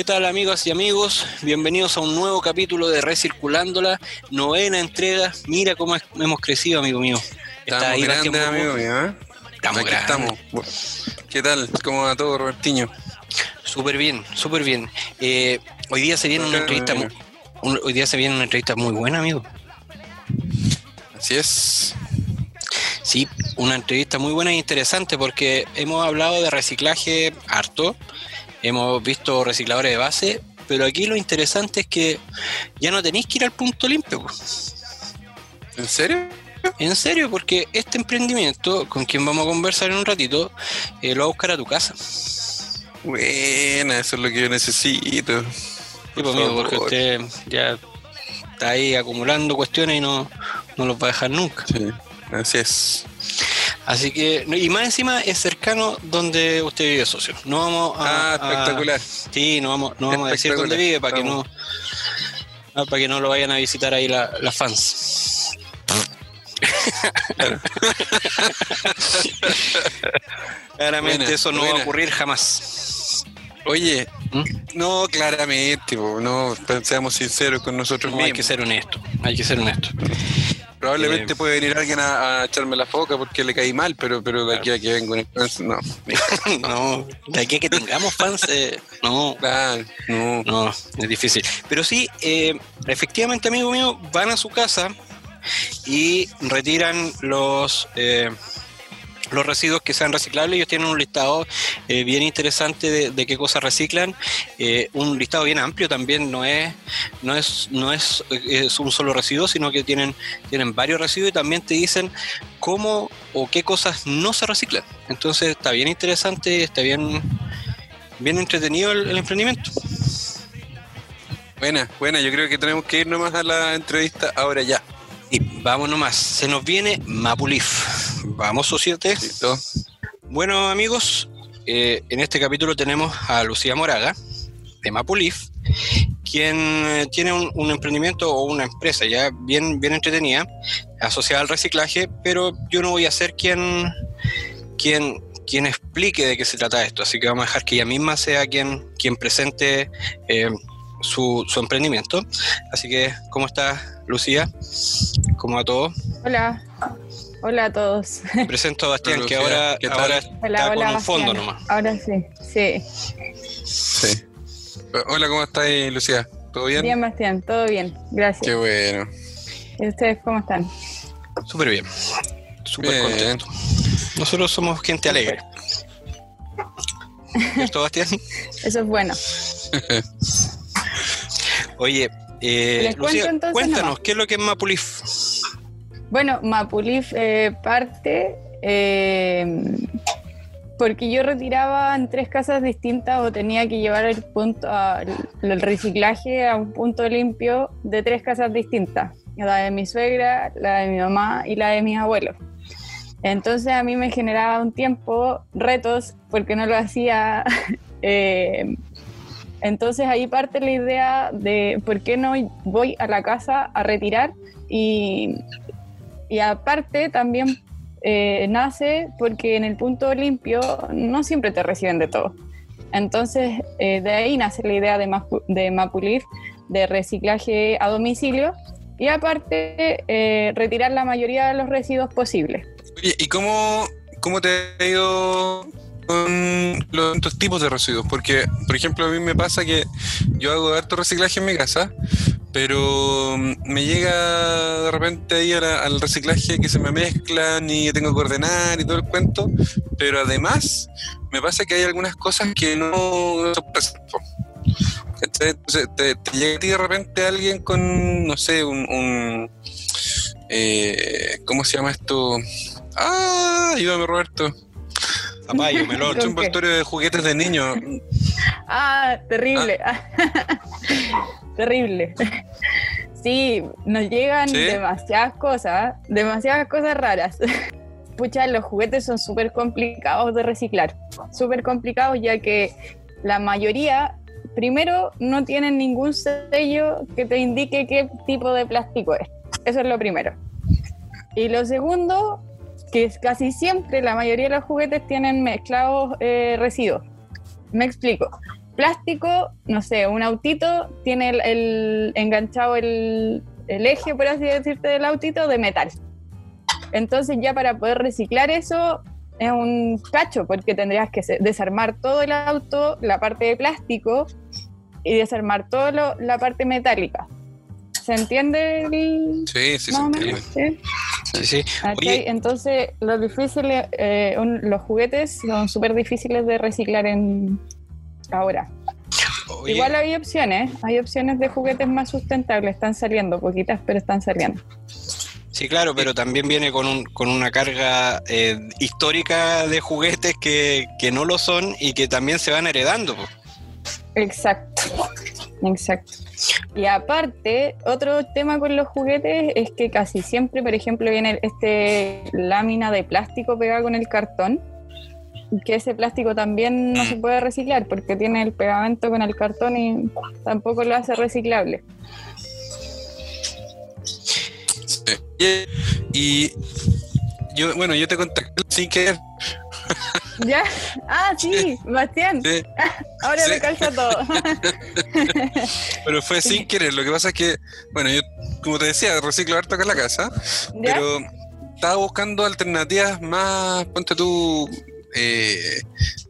¿Qué tal amigos y amigos? Bienvenidos a un nuevo capítulo de Recirculándola, novena entrega. Mira cómo es- hemos crecido, amigo mío. Estamos ahí grandes, amigo mío, ¿eh? Estamos Aquí estamos. ¿Qué tal? ¿Cómo va todo, Robertiño? Súper bien, súper bien. Eh, hoy día se viene una entrevista, eh, mu- un- hoy día se viene una entrevista muy buena, amigo. Así es. Sí, una entrevista muy buena e interesante porque hemos hablado de reciclaje harto, hemos visto recicladores de base, pero aquí lo interesante es que ya no tenéis que ir al punto limpio. ¿En serio? En serio, porque este emprendimiento, con quien vamos a conversar en un ratito, eh, lo va a buscar a tu casa. Buena, eso es lo que yo necesito. Sí, Por pues, amigo, porque usted ya está ahí acumulando cuestiones y no, no los va a dejar nunca. Sí, así es. Así que, y más encima es cercano donde usted vive, socio. No vamos a. Ah, espectacular. a- sí, no vamos, no vamos a decir dónde vive para que no. Para que no lo vayan a visitar ahí la- las fans. Claramente Buena, eso no va a ocurrir jamás. Oye, ¿Mm? no, claramente, no, seamos sinceros con nosotros No, hay mismos. que ser honesto, hay que ser honesto. Probablemente eh, puede venir alguien a, a echarme la foca porque le caí mal, pero, pero de aquí a que venga un influencer, no. No, de aquí a que tengamos fans, eh, no, Claro, no. No, es difícil. Pero sí, eh, efectivamente, amigo mío, van a su casa y retiran los eh, los residuos que sean reciclables. Ellos tienen un listado eh, bien interesante de, de qué cosas reciclan. Eh, un listado bien amplio también, no es no es no es, es un solo residuo, sino que tienen tienen varios residuos y también te dicen cómo o qué cosas no se reciclan. Entonces está bien interesante, está bien bien entretenido el- el emprendimiento. Buena, buena, yo creo que tenemos que ir nomás a la entrevista ahora ya. Y vamos nomás, se nos viene Mapulif. Vamos, societe. ¿Listo? Bueno, amigos, eh, en este capítulo tenemos a Lucía Moraga, de Mapulif, quien eh, tiene un, un emprendimiento o una empresa ya bien, bien entretenida, asociada al reciclaje, pero yo no voy a ser quien, quien, quien explique de qué se trata esto, así que vamos a dejar que ella misma sea quien, quien presente eh, su, su emprendimiento. Así que, ¿cómo estás, Lucía? ¿Cómo va todo? Hola, hola a todos. Presento a Bastián, Hola, que ahora, ahora Hola, está hola. con un fondo Bastián. nomás. Ahora sí, sí. Sí. Hola, ¿cómo estás, Lucía? ¿Todo bien? Bien, Bastián, todo bien, gracias. Qué bueno. ¿Y ustedes cómo están? Súper bien. Súper contento. Nosotros somos gente alegre. ¿Cierto, Bastián? Eso es bueno. Oye, eh, Lucía, entonces cuéntanos, nomás. ¿qué es lo que es Mapulif? Bueno, Mapulif eh, parte eh, porque yo retiraba en tres casas distintas o tenía que llevar el punto a- el reciclaje a un punto limpio de tres casas distintas, la de mi suegra, la de mi mamá y la de mis abuelos. Entonces a mí me generaba un tiempo retos porque no lo hacía. eh, entonces ahí parte la idea de por qué no voy a la casa a retirar y, y aparte también eh, nace porque en el punto limpio no siempre te reciben de todo. Entonces eh, de ahí nace la idea de, Mapu- de reciclaje a domicilio y aparte eh, retirar la mayoría de los residuos posibles. Oye, ¿y cómo, cómo te ha ido con los distintos tipos de residuos? Porque, por ejemplo, a mí me pasa que yo hago harto reciclaje en mi casa, pero mm, me llega de repente ahí a la- al reciclaje que se me mezclan y tengo que ordenar y todo el cuento, pero además me pasa que hay algunas cosas que no. Entonces te, te llega a ti de repente alguien con, no sé, un... un, eh, ¿Cómo se llama esto? ¡Ah! Ayúdame, Roberto. Un melón. ¿Con qué? envoltorio de juguetes de niños. Ah, terrible. terrible. Sí, nos llegan ¿Sí? demasiadas cosas, demasiadas cosas raras. Pucha, los juguetes son súper complicados de reciclar. Súper complicados ya que la mayoría, primero, no tienen ningún sello que te indique qué tipo de plástico es. Eso es lo primero. Y lo segundo, que es casi siempre la mayoría de los juguetes tienen mezclados eh, residuos. Me explico. Plástico, no sé, un autito tiene el, el- enganchado el, el eje, por así decirte, del autito de metal. Entonces ya para poder reciclar eso es un cacho, porque tendrías que desarmar todo el auto, la parte de plástico, y desarmar toda la parte metálica. ¿Se entiende el, Sí, sí, se entiende. ¿Sí? Entonces, lo difícil, eh, un- los juguetes son súper difíciles de reciclar en ahora. oye, Igual hay opciones, hay opciones de juguetes más sustentables, están saliendo, poquitas, pero están saliendo. sí, claro, pero también viene con, un, con una carga eh, histórica de juguetes que, que no lo son y que también se van heredando. Exacto, exacto. Y aparte, otro tema con los juguetes es que casi siempre, por ejemplo, viene este lámina de plástico pegada con el cartón, que ese plástico también no se puede reciclar porque tiene el pegamento con el cartón y tampoco lo hace reciclable. Sí. Y yo, bueno, yo te contacté sin querer. ¿Ya? Ah, sí, Bastián, sí, ahora Sí. me calza todo. pero fue sin querer. Lo que pasa es que, bueno, yo, como te decía, reciclo harto acá en la casa, ¿Ya? pero estaba buscando alternativas más, ponte tú, eh,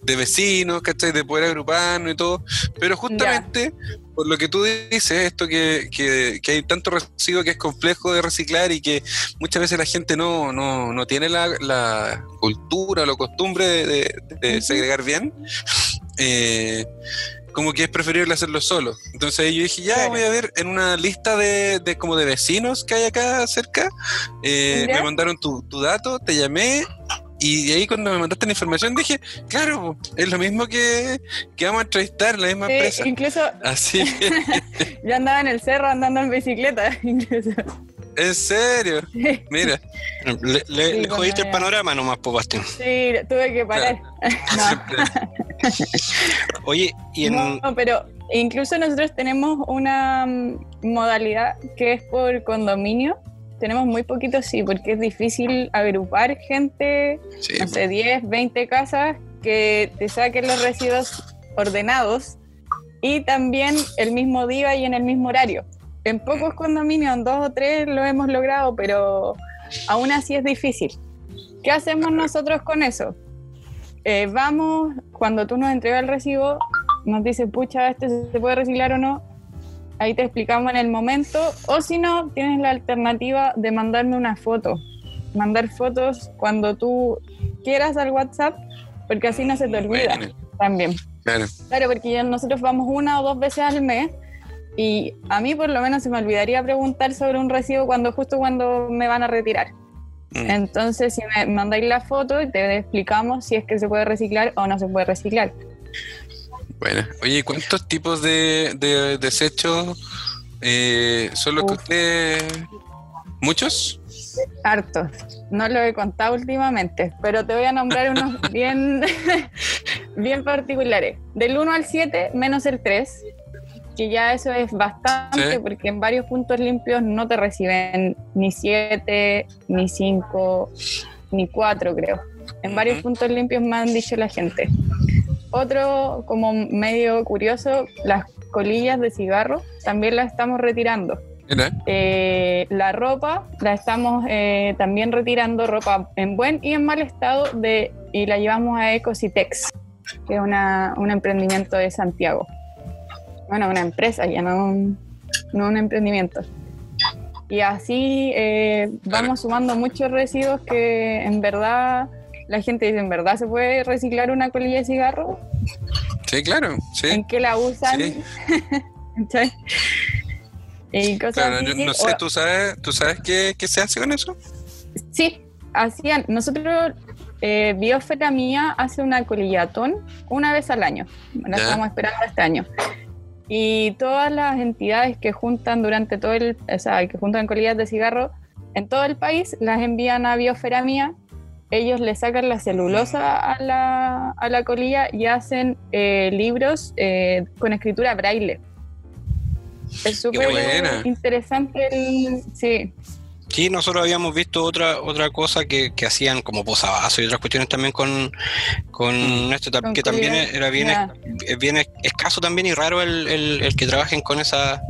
de vecinos, ¿cachai? De poder agruparnos y todo. Pero justamente, por lo que tú dices, esto que, que, que hay tanto residuo que es complejo de reciclar y que muchas veces la gente no, no, no tiene la, la cultura o la costumbre de, de- segregar bien, eh, como que es preferible hacerlo solo. Entonces yo dije, ya Claro. voy a ver en una lista de, de como de vecinos que hay acá cerca, eh, me mandaron tu, tu dato, te llamé. Y de ahí cuando me mandaste la información dije, claro, es lo mismo que, que vamos a entrevistar, la misma Sí, empresa. incluso Así que, yo andaba en el cerro andando en bicicleta. Incluso. en serio, mira. Le, le- Sí, le jodiste el panorama nomás, po, Bastián. Sí, tuve que parar. No. Oye, y en, No, pero incluso nosotros tenemos una mm, modalidad que es por condominio. Tenemos muy poquitos, sí, porque es difícil agrupar gente, Sí, no sé, 10, 20 casas que te saquen los residuos ordenados y también el mismo día y en el mismo horario. En pocos condominios, en dos o tres lo hemos logrado, pero aún así es difícil. ¿Qué hacemos nosotros con eso? Eh, vamos, cuando tú nos entregas el recibo, nos dice, pucha, este se puede reciclar o no. Ahí te explicamos en el momento. O si no, tienes la alternativa de mandarme una foto. Mandar fotos cuando tú quieras al WhatsApp, porque así no se te olvida Bueno, también. claro. Claro, porque ya nosotros vamos una o dos veces al mes y a mí por lo menos se me olvidaría preguntar sobre un recibo cuando justo cuando me van a retirar. Mm. Entonces, si me mandáis la foto, te explicamos si es que se puede reciclar o no se puede reciclar. Bueno, oye, ¿cuántos tipos de, de desechos eh, son los que usted... ¿Muchos? Hartos. No lo he contado últimamente, pero te voy a nombrar unos bien, bien particulares. Del 1 al 7, menos el 3, que ya eso es bastante, Sí. porque en varios puntos limpios no te reciben ni 7, ni 5, ni 4, creo. En varios puntos limpios me han dicho la gente. Otro, como medio curioso, las colillas de cigarro también las estamos retirando. Eh, la ropa la estamos eh, también retirando, ropa en buen y en mal estado, de, y la llevamos a Ecositex, que es una, un emprendimiento de Santiago. Bueno, una empresa, ya no un, no un emprendimiento. Y así eh, vamos sumando muchos residuos que en verdad la gente dice, ¿en verdad se puede reciclar una colilla de cigarro? sí, claro, sí. ¿En qué la usan? Sí. Y cosas Claro, yo no sé, ¿tú sabes, ¿tú sabes qué, qué se hace con eso? Sí, hacían. Nosotros, eh, Biosfera Mía hace una colillatón una vez al año. La Ya. estamos esperando este año. Y todas las entidades que juntan durante todo el, o sea, que juntan colillas de cigarro en todo el país, las envían a Biosfera Mía. Ellos le sacan la celulosa a la, a la colilla y hacen eh, libros eh, con escritura braille. Es súper interesante el, sí, Sí, nosotros habíamos visto otra otra cosa que, que hacían como posavasos y otras cuestiones también con, con esto, Con que también era bien, bien escaso también y raro el, el, el que trabajen con esa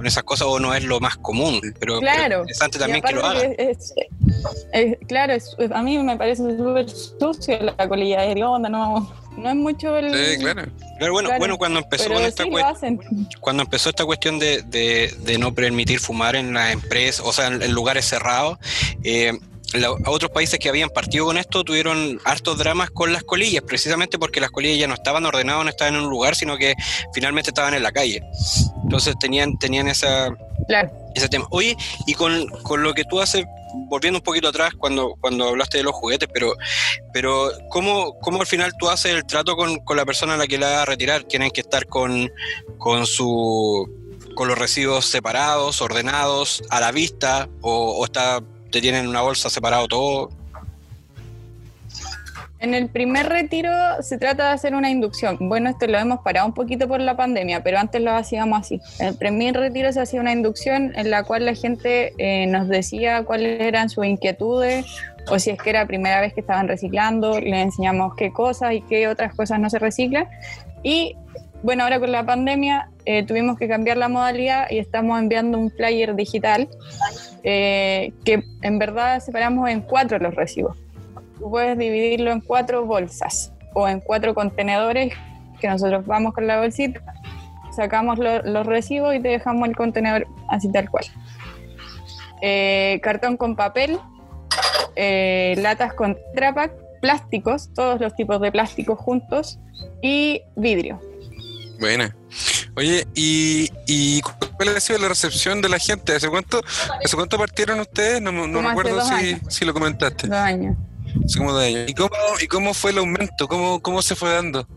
con esas cosas o no es lo más común, pero, pero Claro. es interesante también que lo hagan. es- es- claro, es- a mí me parece súper sucio la colilla de onda, no, no es mucho el... Sí, claro. Pero bueno, claro, bueno cuando empezó Pero con sí esta lo cuestión cuando empezó esta cuestión de, de- de no permitir fumar en las empresas, o sea, en, en lugares cerrados, eh, la- a otros países que habían partido con esto tuvieron hartos dramas con las colillas, precisamente porque las colillas ya no estaban ordenadas, no estaban en un lugar, sino que finalmente estaban en la calle. Entonces tenían, tenían esa, Claro. ese tema. Oye, y con, con lo que tú haces, volviendo un poquito atrás cuando, cuando hablaste de los juguetes, pero, pero ¿cómo, cómo al final tú haces el trato con, con la persona a la que la vas a retirar? ¿Tienen que estar con, con su con los residuos separados, ordenados, a la vista, o, o está, te tienen en una bolsa separado todo? En el primer retiro se trata de hacer una inducción. Bueno, esto lo hemos parado un poquito por la pandemia, pero antes lo hacíamos así. En el primer retiro se hacía una inducción en la cual la gente eh, nos decía cuáles eran sus inquietudes o si es que era la primera vez que estaban reciclando, les enseñamos qué cosas y qué otras cosas no se reciclan. Y bueno, ahora con la pandemia eh, tuvimos que cambiar la modalidad y estamos enviando un flyer digital eh, que en verdad separamos en cuatro los residuos tú puedes dividirlo en cuatro bolsas o en cuatro contenedores que nosotros vamos con la bolsita, sacamos lo- los recibos y te dejamos el contenedor así tal cual. Eh, cartón con papel, latas con Tetra Pak, plásticos, todos los tipos de plásticos juntos y vidrio. Buena. Oye, ¿y, y cuál ha sido la recepción de la gente? ¿Hace cuánto, hace cuánto partieron ustedes? No, no recuerdo si, si lo comentaste. Dos años. Hace como dos años. ¿Y cómo, ¿Y cómo fue el aumento? ¿Cómo, cómo se fue dando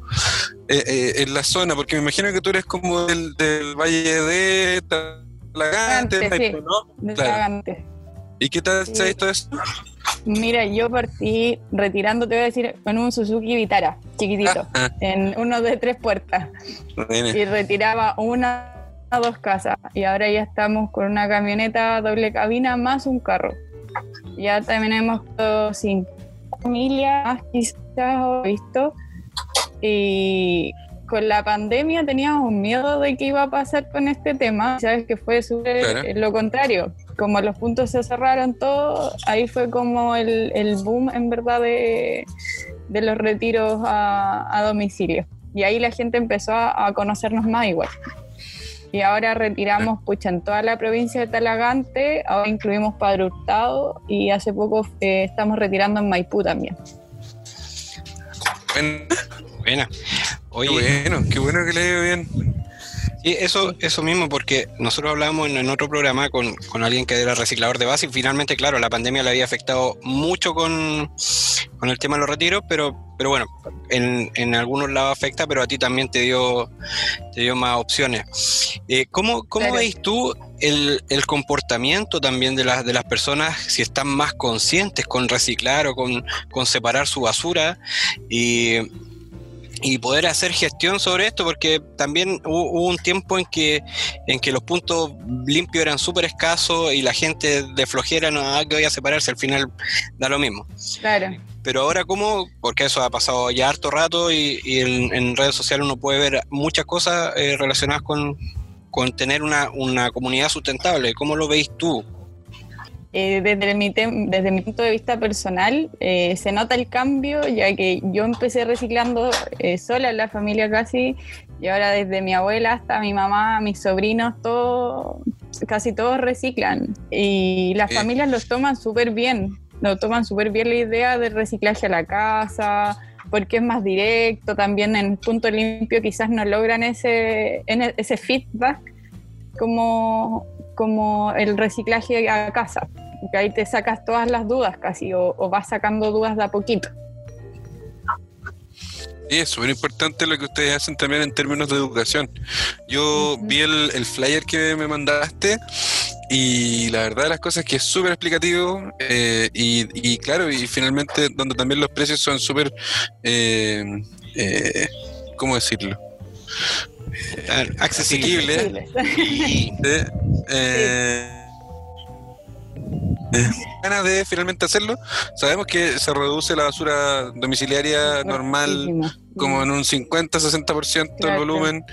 eh, eh, en la zona? Porque me imagino que tú eres como del, del Valle de Talagante, sí. ¿no? de Claro. ¿Y qué tal se ha visto eso? Mira, yo partí retirando, te voy a decir, en un Suzuki Vitara, chiquitito, Ah, en uno de tres puertas. y retiraba una o dos casas y ahora ya estamos con una camioneta doble cabina más un carro. Ya también hemos todo cinco familias, más quizás visto. Y con la pandemia teníamos un miedo de qué iba a pasar con este tema. Sabes que fue súper Claro. lo contrario. Como los puntos se cerraron todo, ahí fue como el, el boom en verdad de, de los retiros a, a domicilio. Y ahí la gente empezó a, a conocernos más igual. Y ahora retiramos, pucha, en toda la provincia de Talagante, ahora incluimos Padre Hurtado y hace poco eh, estamos retirando en Maipú también. Buena. Buena. Qué Oye, bueno, qué bueno que le ha ido bien. Sí, eso, eso mismo, porque nosotros hablábamos en, en otro programa con, con alguien que era reciclador de base y finalmente, claro, la pandemia le había afectado mucho con, con el tema de los retiros, pero, pero bueno, en, en algunos lados afecta, pero a ti también te dio, te dio más opciones. Eh, ¿Cómo, cómo Claro. veis tú el, el comportamiento también de las, de las personas, si están más conscientes con reciclar o con, con separar su basura? Y, y poder hacer gestión sobre esto, porque también hubo, hubo un tiempo en que, en que los puntos limpios eran súper escasos y la gente de flojera no, ah, que voy a separarse, al final da lo mismo. Claro. Pero ahora, ¿cómo? Porque eso ha pasado ya harto rato y, y en, en redes sociales uno puede ver muchas cosas eh, relacionadas con, con tener una, una comunidad sustentable. ¿Cómo lo veis tú? Eh, desde, mi desde mi punto de vista personal, eh, se nota el cambio, ya que yo empecé reciclando eh, sola en la familia casi, y ahora desde mi abuela hasta mi mamá, mis sobrinos, todo, casi todos reciclan. Y las familias los toman súper bien, lo toman súper bien la idea del reciclaje a la casa, porque es más directo, también en punto limpio quizás no logran ese, en- ese feedback como, como el reciclaje a casa, que ahí te sacas todas las dudas casi, o, o vas sacando dudas de a poquito. Sí, es súper importante lo que ustedes hacen también en términos de educación. Yo vi el, el flyer que me mandaste y la verdad las cosas es que es súper explicativo eh, y, y claro, y finalmente donde también los precios son súper, eh, eh, ¿cómo decirlo? Accesible. Asequible. Sí. Eh, eh, ganas de finalmente hacerlo. Sabemos que se reduce la basura domiciliaria normal como en un 50-60% del volumen.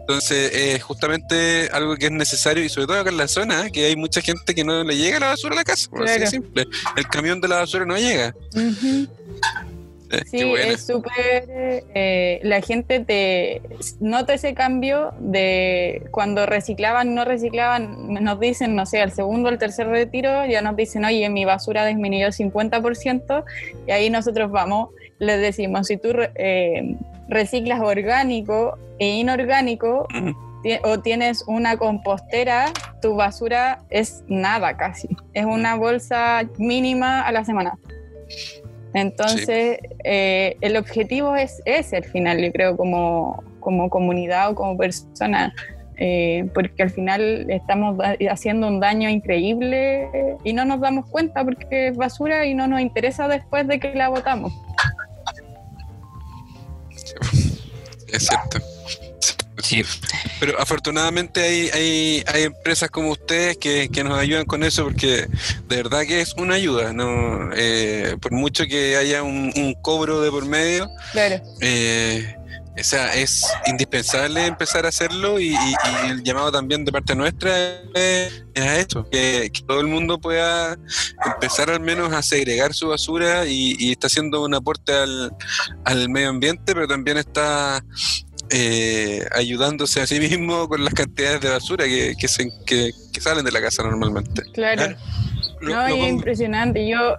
Entonces, es justamente algo que es necesario y sobre todo acá en la zona, que hay mucha gente que no le llega la basura a la casa, por así simple. El camión de la basura no llega. Eh, sí, es súper. Eh, la gente te nota ese cambio de cuando reciclaban, no reciclaban, nos dicen, no sé, al segundo o al tercer retiro, ya nos dicen, oye, mi basura disminuyó 50%, y ahí nosotros vamos, les decimos, si tú eh, reciclas orgánico e inorgánico, o tienes una compostera, tu basura es nada casi. Es una bolsa mínima a la semana. Entonces, eh, el objetivo es ese al final, yo creo, como, como comunidad o como persona, eh, porque al final estamos haciendo un daño increíble y no nos damos cuenta porque es basura y no nos interesa después de que la botamos. Es cierto. Sí. Pero afortunadamente hay, hay, hay empresas como ustedes que, nos ayudan con eso porque de verdad que es una ayuda, ¿no? Eh, por mucho que haya un, cobro de por medio, claro. Eh, o sea, es indispensable empezar a hacerlo y, el llamado también de parte nuestra es, a esto, que, todo el mundo pueda empezar al menos a segregar su basura y, está haciendo un aporte al, al medio ambiente, pero también está eh, ayudándose a sí mismo con las cantidades de basura que, que, se, que, salen de la casa normalmente. Claro. no, es impresionante. Yo,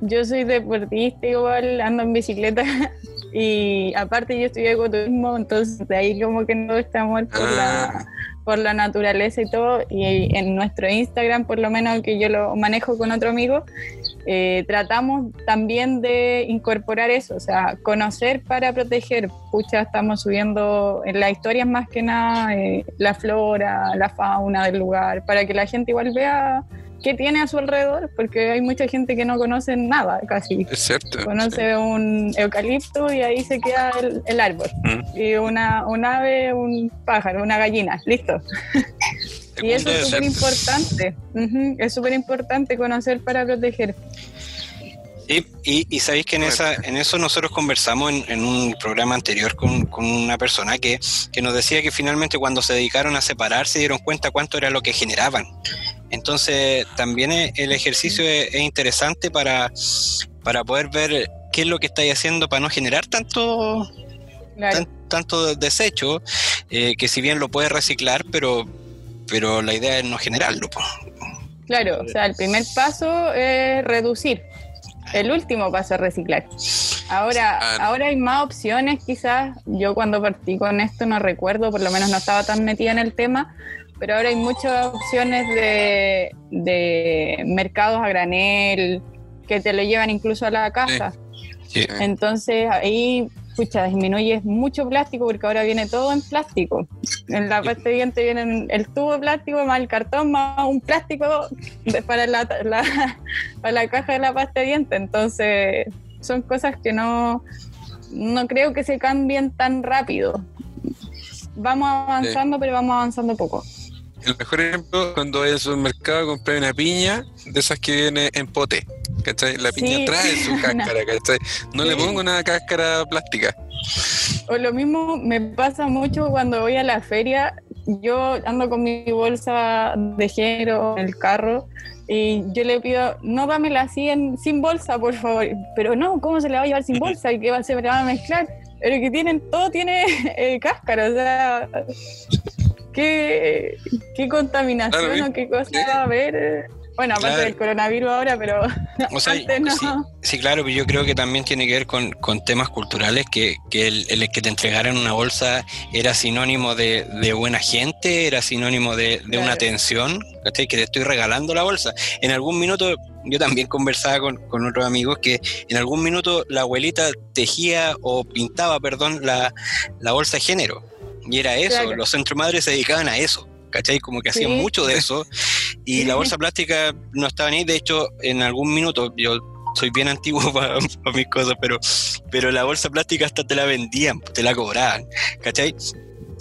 yo soy deportista igual, ando en bicicleta y aparte yo estudié ecoturismo, entonces de ahí como que no está muerto la ah por la naturaleza y todo, y en nuestro Instagram, por lo menos que yo lo manejo con otro amigo, eh, tratamos también de incorporar eso, o sea, conocer para proteger. Pucha, estamos subiendo en las historias más que nada eh, la flora, la fauna del lugar, para que la gente igual vea qué tiene a su alrededor, porque hay mucha gente que no conoce nada casi. Es cierto. Conoce un eucalipto y ahí se queda el, árbol. Mm. Y una, un ave, un pájaro, una gallina, listo. y eso es súper importante. Es súper importante conocer para proteger. y, y, sabéis que en, esa, en eso nosotros conversamos en, en un programa anterior con, con una persona que, que, nos decía que finalmente cuando se dedicaron a separar se dieron cuenta cuánto era lo que generaban. Entonces, también el ejercicio es, interesante para, para poder ver qué es lo que estáis haciendo para no generar tanto, tanto desecho, eh, que si bien lo puedes reciclar, pero, pero la idea es no generarlo. Claro, o sea, el primer paso es reducir. El último paso es reciclar. Ahora, ahora hay más opciones, quizás. Yo cuando partí con esto no recuerdo, por lo menos no estaba tan metida en el tema, pero ahora hay muchas opciones de, mercados a granel que te lo llevan incluso a la casa. Entonces ahí, pucha, disminuye mucho plástico porque ahora viene todo en plástico. En la pasta de diente viene el tubo de plástico más el cartón más un plástico para la, para la caja de la pasta de diente. Entonces son cosas que no, no creo que se cambien tan rápido. Vamos avanzando, pero vamos avanzando poco. El mejor ejemplo cuando voy al supermercado compré una piña de esas que viene en pote. ¿cachai? La piña trae su cáscara, ¿cachai? No le pongo una cáscara plástica. O lo mismo me pasa mucho cuando voy a la feria. Yo ando con mi bolsa de género en el carro y yo le pido, no dámela así en, sin bolsa, por favor. Pero no, ¿cómo se le va a llevar sin bolsa? ¿Y qué va, se me va a mezclar? Pero que tienen, todo tiene eh, cáscara, o sea, qué, qué contaminación o qué cosa va a haber. Bueno, aparte del coronavirus ahora, pero antes no. Sí, claro, pero yo creo que también tiene que ver con, temas culturales, que, el, que te entregaran una bolsa era sinónimo de, buena gente, era sinónimo de, una atención, Que te estoy regalando la bolsa. En algún minuto, yo también conversaba con, con otros amigos que en algún minuto la abuelita tejía o pintaba, perdón, la, la bolsa de género y era eso, los centros madres se dedicaban a eso, ¿cachai? Como que hacían mucho de eso. Y la bolsa plástica no estaba ni, de hecho, en algún minuto, yo soy bien antiguo para, mis cosas, pero, pero la bolsa plástica hasta te la vendían, te la cobraban, ¿cachai?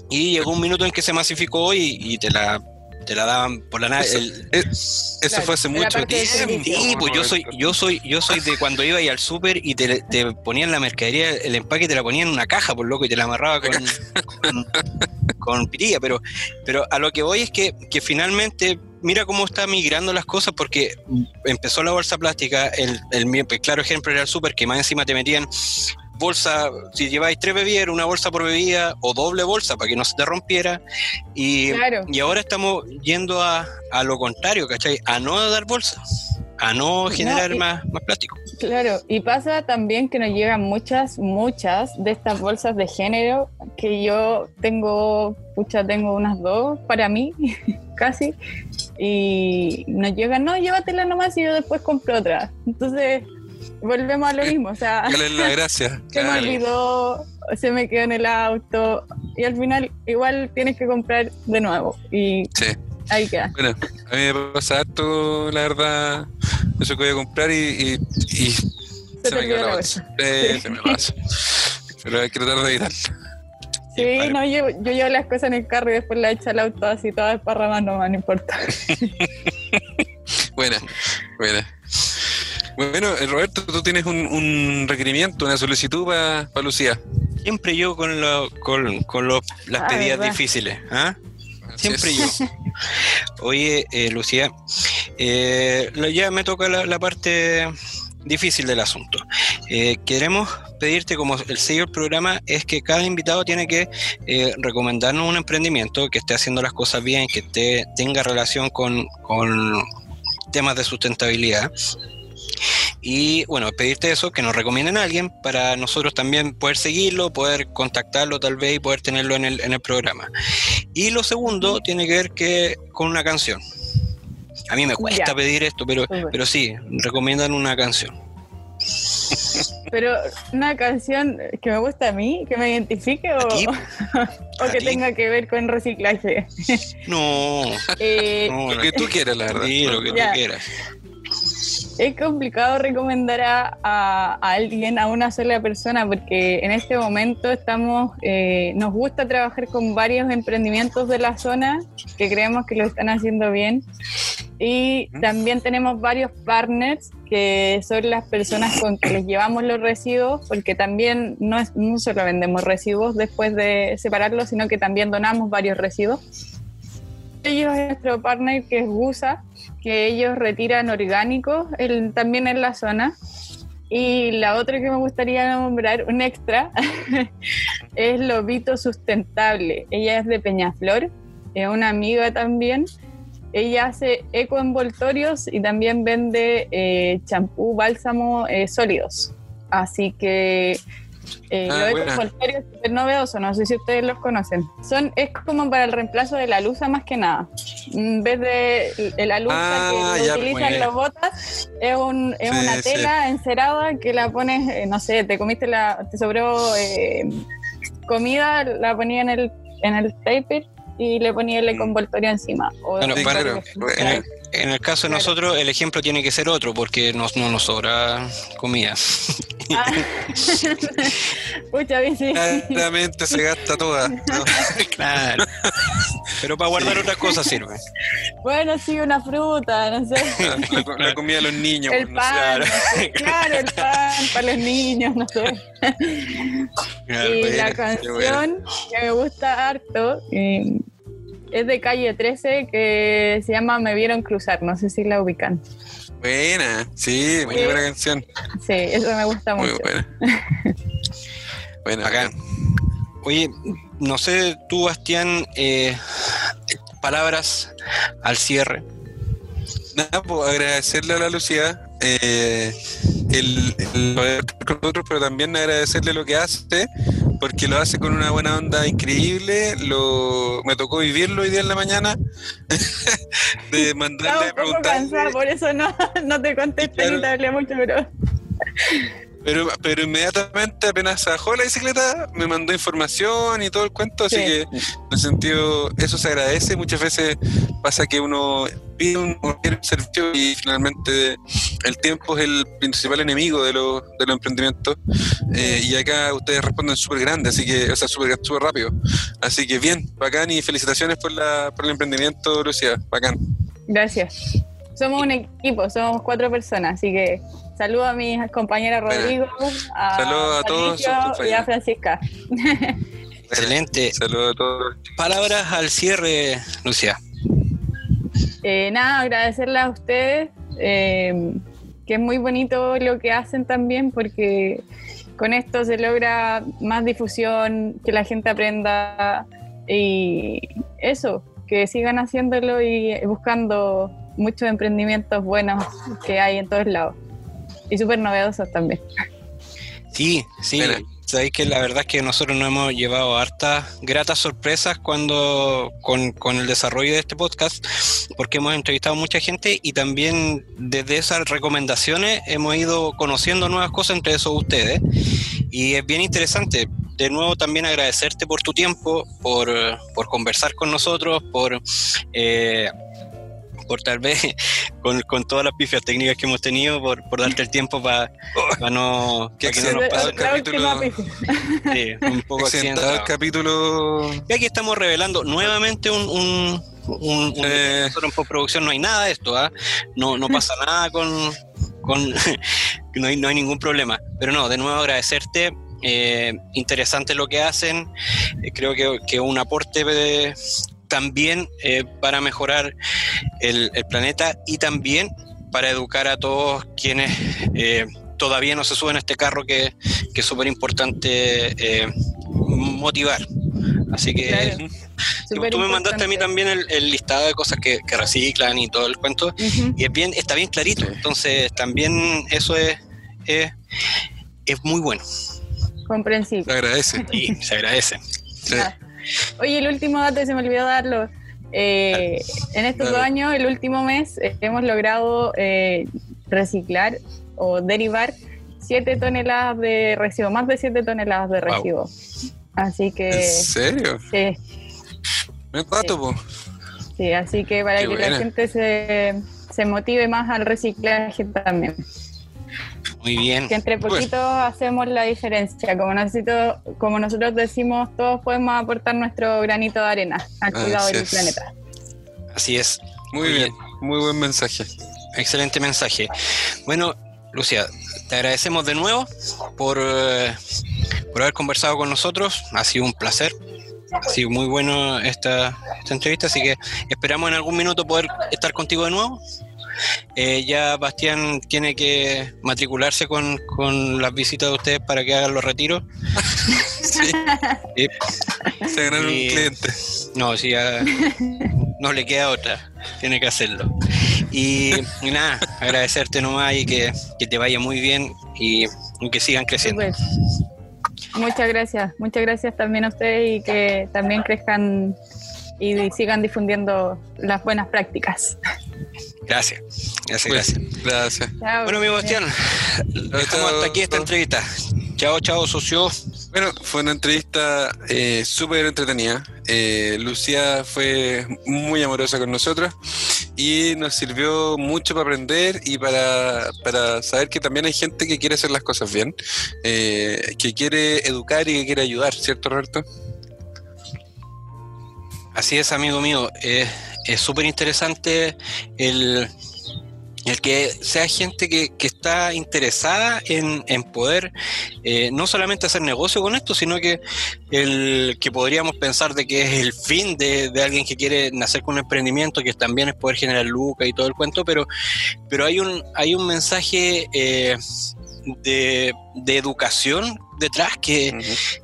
Y llegó un minuto en que se masificó y, te la te la daban por la nave. Eso, el- eh, eso Claro, fue hace mucho tiempo. Sí, pues yo soy, yo soy, yo soy de cuando iba ahí al súper y te, te ponían la mercadería, el empaque te la ponían en una caja, por loco, y te la amarraba con, con, con pirilla, pero, pero a lo que voy es que, que finalmente, mira cómo está migrando las cosas, porque empezó la bolsa plástica, el, el, el claro ejemplo era el súper, que más encima te metían bolsa, si lleváis tres bebidas, una bolsa por bebida, o doble bolsa para que no se te rompiera, y, Claro. y ahora estamos yendo a, a lo contrario, ¿cachai? A no dar bolsa, a no generar y- más, más plástico. Claro, y pasa también que nos llegan muchas, muchas de estas bolsas de género que yo tengo, pucha, tengo unas dos para mí, casi, y nos llegan, no, llévatela nomás y yo después compro otra. Entonces, volvemos a lo mismo, o sea, ¿Cuál es la gracia? se me olvidó, se me quedó en el auto, y al final igual tienes que comprar de nuevo, y Sí. ahí queda. Bueno, a mí me pasa harto, la verdad, eso que voy a comprar y, y, y te se me queda la bolsa. Eh, Se me pasa. Pero hay que tratar de evitarlo. Sí, vale. no, yo, yo llevo las cosas en el carro y después las echo al auto así todas desparramadas nomás, no importa. Buena, buena. Bueno, eh, Roberto, tú tienes un, un requerimiento, una solicitud para Lucía. Siempre yo con, lo- con, con los- las Ah, pedidas verdad. difíciles. Así Siempre es. yo. Oye, eh, Lucía, eh, ya me toca la, la parte difícil del asunto. Eh, queremos pedirte, como el sello del programa, es que cada invitado tiene que eh, recomendarnos un emprendimiento que esté haciendo las cosas bien, que esté, tenga relación con, con temas de sustentabilidad. Y bueno, pedirte eso, que nos recomienden a alguien para nosotros también poder seguirlo, poder contactarlo tal vez y poder tenerlo en el, en el programa. Y lo segundo tiene que ver que con una canción. A mí me cuesta Ya. pedir esto, pero, pero sí, recomiendan una canción. Pero una canción que me gusta a mí, que me identifique o, o ¿A que ti? tenga que ver con reciclaje. No, Eh, no, Lo que tú quieras, la verdad. sí, lo que tú quieras. Es complicado recomendar a, a- a alguien, a una sola persona, porque en este momento estamos, eh, nos gusta trabajar con varios emprendimientos de la zona que creemos que lo están haciendo bien. Y también tenemos varios partners que son las personas con que les llevamos los residuos, porque también no, es, no solo vendemos residuos después de separarlos, sino que también donamos varios residuos. Ellos es nuestro partner que es GUSA, que ellos retiran orgánicos el- también en la zona. Y la otra que me gustaría nombrar, un extra, es Lobito Sustentable. Ella es de Peñaflor, es una amiga también. Ella hace ecoenvoltorios y también vende eh, champú, bálsamo eh, sólidos. Así que eh, Ah, los buena. ecoenvoltorios súper novedosos, no sé si ustedes los conocen. Son, es como para el reemplazo de la luza más que nada. En vez de la luza Ah, que ya, utilizan los botas, es, un, es Sí, una sí. tela encerada que la pones, eh, no sé, te comiste la, te sobró eh, comida, la ponía en el, en el taper y le ponía el econvoltorio encima. O Bueno, para- envoltorio. En el, en el caso de Claro. nosotros, el ejemplo tiene que ser otro, porque nos, no nos sobra comida. Ah. Pucha, bici. Claramente se gasta toda. ¿no? claro. Pero para guardar otras cosas sirve. Bueno, sí, una fruta, no sé. La, la comida de los niños. El no pan, no sé, claro, el pan para los niños, no sé. Claro, y la canción que me gusta harto eh, es de calle 13 que se llama Me Vieron Cruzar, no sé si la ubican. Buena, sí, muy Sí. buena canción. Sí, eso me gusta Muy mucho. buena. Buena, Bacán. Oye, no sé, tú, Bastián, eh, palabras al cierre. Nada, pues agradecerle a la Lucía eh, el, el poder estar con nosotros, pero también agradecerle lo que hace, porque lo hace con una buena onda increíble. Lo, me tocó vivirlo hoy día en la maña de mandarle a preguntarle. por eso no, no te contesté Claro. ni te hablé mucho, pero Pero, pero inmediatamente apenas bajó la bicicleta, me mandó información y todo el cuento, así Sí. que en ese sentido eso se agradece. Muchas veces pasa que uno pide un, servicio y finalmente el tiempo es el principal enemigo de los, de los emprendimientos. Eh, y acá ustedes responden súper grande, así que, o sea, súper súper rápido. Así que bien, bacán y felicitaciones por, la, por el emprendimiento, Lucía, bacán. Gracias. Somos un equipo, somos cuatro personas, así que saludo a mis compañeras. Rodrigo, a, Saludos a todos y a. Francisca. Excelente. Saludos a todos. Palabras al cierre, Lucía. Eh, nada, agradecerle a ustedes, eh, que es muy bonito lo que hacen también, porque con esto se logra más difusión, que la gente aprenda y eso, que sigan haciéndolo y buscando muchos emprendimientos buenos que hay en todos lados. Y súper novedosos también. Sí, sí. Sabéis que la verdad es que nosotros nos hemos llevado hartas gratas sorpresas cuando con, con el desarrollo de este podcast, porque hemos entrevistado a mucha gente y también desde esas recomendaciones hemos ido conociendo nuevas cosas, entre esos ustedes. Y es bien interesante. De nuevo también agradecerte por tu tiempo, por, por conversar con nosotros, por, eh, por tal vez con, con todas las pifias técnicas que hemos tenido, por, por darte el tiempo para no, Qué pa' que no nos pase el capítulo- pifia. Sí, un poco Accidentado el capítulo. Y aquí estamos revelando nuevamente un, un, un- un- Eh. nosotros en postproducción no hay nada de esto, ¿ah? no, no pasa nada con, con no, hay, no hay ningún problema. Pero no, de nuevo agradecerte. eh, interesante lo que hacen. eh, creo que, que un aporte de- también eh, para mejorar el, el planeta y también para educar a todos quienes eh, todavía no se suben a este carro que, que es súper importante eh, motivar. Así que Claro. Sí, tú me mandaste a mí también el, el listado de cosas que, que reciclan y todo el cuento, y es bien, está bien clarito, entonces también eso es, es, es muy bueno Comprensible. Se agradece. y se agradece. Sí. Ah. Oye, el último dato se me olvidó darlo. Eh, en estos dos años, el último mes, eh, hemos logrado eh, reciclar o derivar 7 toneladas de residuos, más de 7 toneladas de Wow. residuos. Así ¿En que, serio? sí, Buen dato, po. sí, así que para Qué que buena. la gente se, se motive más al reciclaje también. Muy bien. Que entre Bueno. poquitos hacemos la diferencia. Como, necesito, como nosotros decimos, todos podemos aportar nuestro granito de arena al cuidado del planeta. Así es. Muy Muy bien. Muy buen mensaje. Excelente mensaje. Bueno, Lucia, te agradecemos de nuevo por, eh, por haber conversado con nosotros. Ha sido un placer. Ha sido muy bueno esta, esta entrevista, así que esperamos en algún minuto poder estar contigo de nuevo. Eh, ya Bastián tiene que matricularse con, con las visitas de ustedes para que hagan los retiros. Sí. Se ganaron Y- un cliente. no, sí, ya no le queda otra, tiene que hacerlo. Y, y nada, agradecerte nomás y que, que te vaya muy bien y, y que sigan creciendo. Muchas gracias. Muchas gracias también a ustedes y que también crezcan y sigan difundiendo las buenas prácticas. Gracias, gracias, Pues, gracias. gracias. Chao. Bueno, amigo Bastián, dejamos hasta aquí esta entrevista. Chao, chao, socio. Bueno, fue una entrevista eh, súper entretenida. Eh, Lucía fue muy amorosa con nosotros y nos sirvió mucho para aprender y para, para saber que también hay gente que quiere hacer las cosas bien, eh, que quiere educar y que quiere ayudar, ¿cierto, Roberto? Así es, amigo mío. Eh, es súper interesante el, el que sea gente que, que está interesada en, en poder eh, no solamente hacer negocio con esto, sino que el que podríamos pensar de que es el fin de, de alguien que quiere nacer con un emprendimiento, que también es poder generar lucas y todo el cuento, pero, pero hay un, hay un mensaje eh, de, de educación detrás que,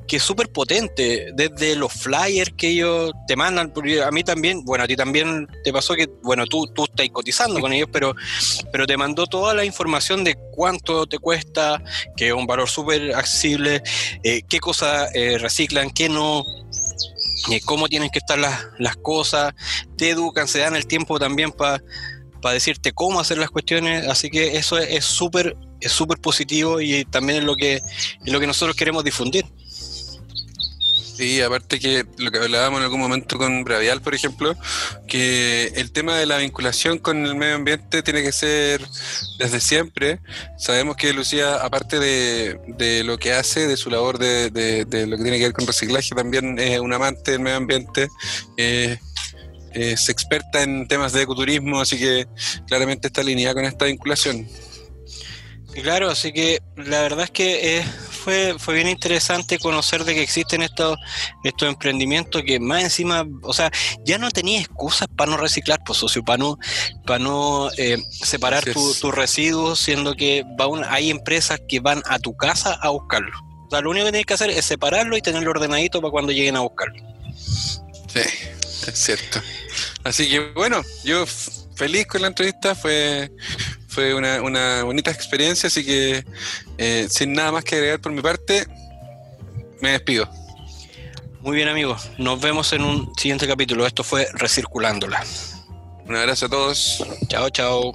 que es súper potente, desde los flyers que ellos te mandan, porque a mí también, bueno, a ti también te pasó que, bueno, tú, tú estás cotizando con ellos, pero, pero te mandó toda la información de cuánto te cuesta, que es un valor súper accesible, eh, qué cosas eh, reciclan, qué no, eh, cómo tienen que estar las, las cosas, te educan, se dan el tiempo también para decirte cómo hacer las cuestiones, así que eso es es súper es súper positivo y también es lo que, es lo que nosotros queremos difundir. Sí, aparte que lo que hablábamos en algún momento con Bravial, por ejemplo, que el tema de la vinculación con el medio ambiente tiene que ser desde siempre. Sabemos que Lucía, aparte de, lo que hace, de su labor de, lo que tiene que ver con reciclaje, también es un amante del medio ambiente. es experta en temas de ecoturismo, así que claramente está alineada con esta vinculación. Claro, así que la verdad es que eh, fue, fue bien interesante conocer de que existen estos, estos emprendimientos que más encima, o sea, ya no tenía excusas para no reciclar, pues socio, para no, para no eh, separar tus residuos, siendo que va hay empresas que van a tu casa a buscarlo. O sea, lo único que tienes que hacer es separarlo y tenerlo ordenadito para cuando lleguen a buscarlo. Sí, es cierto. Así que bueno, yo feliz con la entrevista, fue, fue una, una bonita experiencia, así que eh, sin nada más que agregar por mi parte, me despido. Muy bien amigos, nos vemos en un siguiente capítulo. Esto fue Recirculándola. Un abrazo a todos. Chao, chao.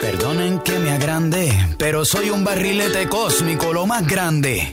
Perdonen que me agrande, pero soy un barrilete cósmico, lo más grande.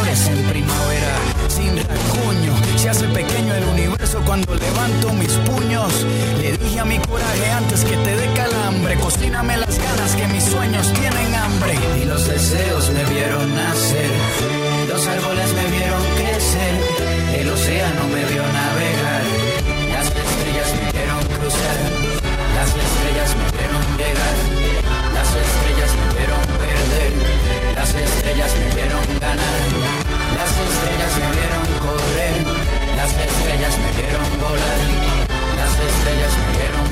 cuando levanto mis puños. Le dije a mi coraje antes que te dé calambre. Cocíname las ganas que mis sueños tienen hambre. Y los deseos me vieron nacer. Los árboles me vieron crecer. El océano me vio navegar. Las estrellas me vieron cruzar. Las estrellas me vieron llegar. Las estrellas me vieron perder. Las estrellas me vieron ganar. Las estrellas me vieron estrellas me vieron volar. Las estrellas me vieron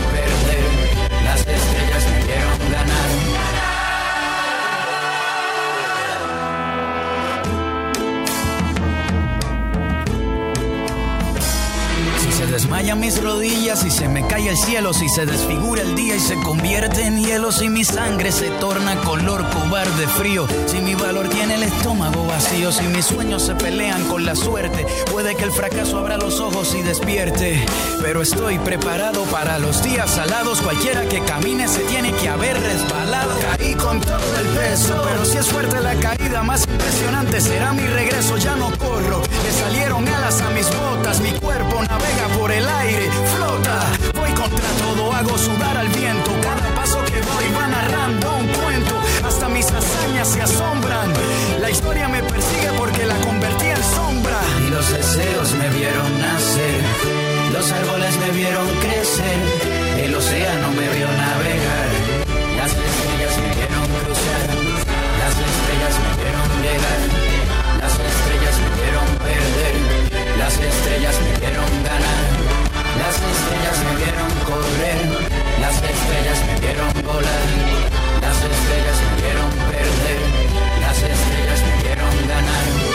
desmayan mis rodillas y se me cae el cielo, si se desfigura el día y se convierte en hielo, si mi sangre se torna color cobarde frío, si mi valor tiene el estómago vacío, si mis sueños se pelean con la suerte, puede que el fracaso abra los ojos y despierte, pero estoy preparado para los días salados, cualquiera que camine se tiene que haber resbalado, caí con todo el peso, pero si es fuerte la caída, más impresionante será mi regreso, ya no corro, le salieron alas a mis botas, mi cuerpo navega por el flota. Voy contra todo, hago sudar al viento. Cada paso que doy va narrando un cuento. Hasta mis hazañas se asombran. La historia me persigue porque la convertí en sombra. Y los deseos me vieron nacer. Los árboles me vieron crecer. El océano me vio navegar. Las estrellas me vieron cruzar. Las estrellas me vieron llegar. Las estrellas me vieron perder. Las estrellas me vieron ganar. Las estrellas me vieron correr, las estrellas me vieron volar, las estrellas me vieron perder, las estrellas me vieron ganar.